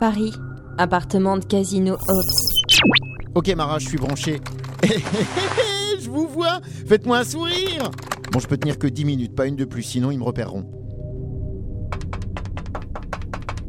Paris, appartement de Casino Ops. Ok Mara, je suis branché. je vous vois Faites-moi un sourire Bon, je peux tenir que 10 minutes, pas une de plus, sinon ils me repéreront.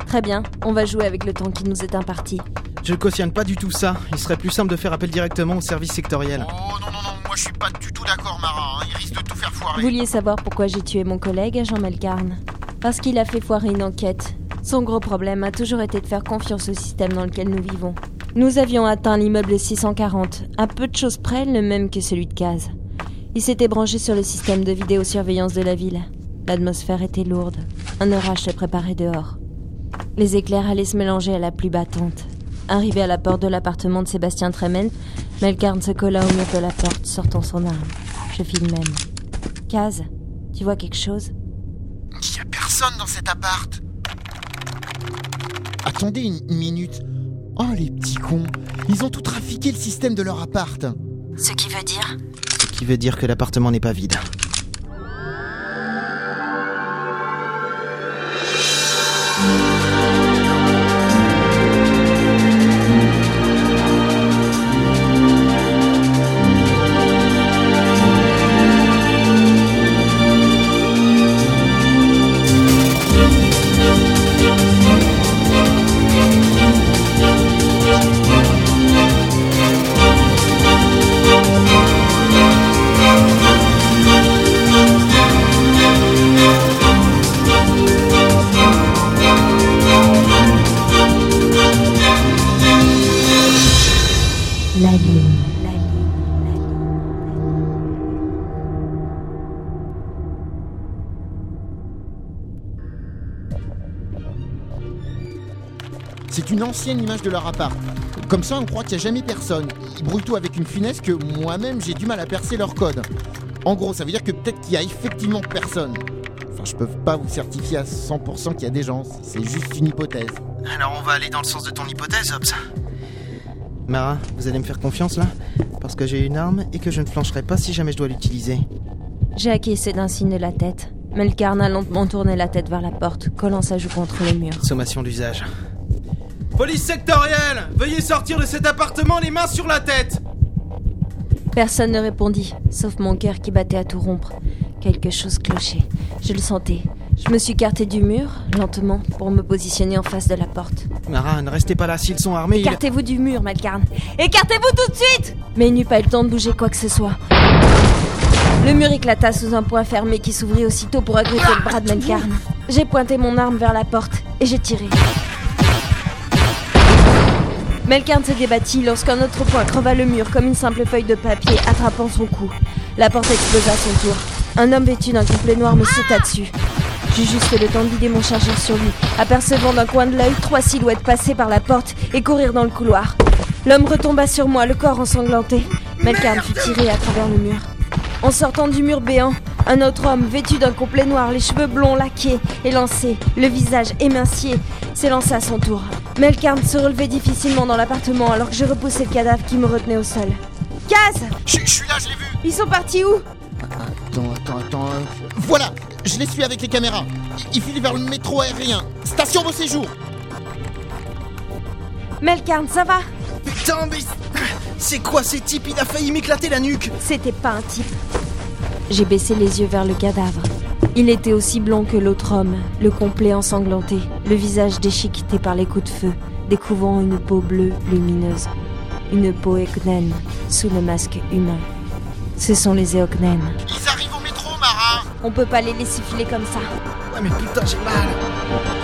Très bien, on va jouer avec le temps qui nous est imparti. Je ne cautionne pas du tout ça. Il serait plus simple de faire appel directement au service sectoriel. Oh non, non, non, moi je suis pas du tout d'accord Mara, hein. il risque de tout faire foirer. Vous vouliez savoir pourquoi j'ai tué mon collègue, Jean Melcarne Parce qu'il a fait foirer une enquête. Son gros problème a toujours été de faire confiance au système dans lequel nous vivons. Nous avions atteint l'immeuble 640, à peu de choses près le même que celui de Case. Il s'était branché sur le système de vidéosurveillance de la ville. L'atmosphère était lourde. Un orage se préparait dehors. Les éclairs allaient se mélanger à la pluie battante. Arrivé à la porte de l'appartement de Sébastien Tremen, Melkarn se colla au mur de la porte, sortant son arme. Je fis même. Case, tu vois quelque chose? Il y a personne dans cet appart. Attendez une minute. Oh les petits cons, ils ont tout trafiqué le système de leur appart. Ce qui veut dire Ce qui veut dire que l'appartement n'est pas vide. La. C'est une ancienne image de leur appart. Comme ça, on croit qu'il n'y a jamais personne. Ils brouillent tout avec une finesse que moi-même j'ai du mal à percer leur code. En gros, ça veut dire que peut-être qu'il y a effectivement personne. Enfin, je peux pas vous certifier à 100% qu'il y a des gens. C'est juste une hypothèse. Alors on va aller dans le sens de ton hypothèse, Hobbs. Mara, vous allez me faire confiance là Parce que j'ai une arme et que je ne flancherai pas si jamais je dois l'utiliser. J'ai acquiescé d'un signe de la tête. Melkarn a lentement tourné la tête vers la porte, collant sa joue contre le mur. Sommation d'usage. Police sectorielle Veuillez sortir de cet appartement les mains sur la tête Personne ne répondit, sauf mon cœur qui battait à tout rompre. Quelque chose clochait. Je le sentais. Je me suis écarté du mur, lentement, pour me positionner en face de la porte. Mara, ne restez pas là s'ils sont armés. Écartez-vous du mur, Melkarn Écartez-vous tout de suite Mais il n'eut pas eu le temps de bouger quoi que ce soit. Le mur éclata sous un poing fermé qui s'ouvrit aussitôt pour agripper le bras de Melkarn. J'ai pointé mon arme vers la porte et j'ai tiré. Melkarn se débattit lorsqu'un autre poing creva le mur comme une simple feuille de papier attrapant son cou. La porte explosa à son tour. Un homme vêtu d'un complet noir me sauta dessus. J'eus juste le temps de vider mon chargeur sur lui, apercevant d'un coin de l'œil trois silhouettes passer par la porte et courir dans le couloir. L'homme retomba sur moi, le corps ensanglanté. Melkarn fut tiré à travers le mur. En sortant du mur béant, un autre homme vêtu d'un complet noir, les cheveux blonds laqués, élancés, le visage émincié, s'élança à son tour. Melkarn se relevait difficilement dans l'appartement alors que je repoussais le cadavre qui me retenait au sol. Kaz Je, je suis là, je l'ai vu Ils sont partis où? Attends, attends, attends. euh, Voilà Je les suis avec les caméras. Ils filent vers le métro aérien. Station Beau Séjour Melkarn, ça va Putain, mais. C'est quoi ces types? Il a failli m'éclater la nuque C'était pas un type. J'ai baissé les yeux vers le cadavre. Il était aussi blond que l'autre homme, le complet ensanglanté, le visage déchiqueté par les coups de feu, découvrant une peau bleue lumineuse. Une peau Eoknen, sous le masque humain. Ce sont les Eoknen. Ils On peut pas les laisser filer comme ça. Ouais, mais putain, j'ai mal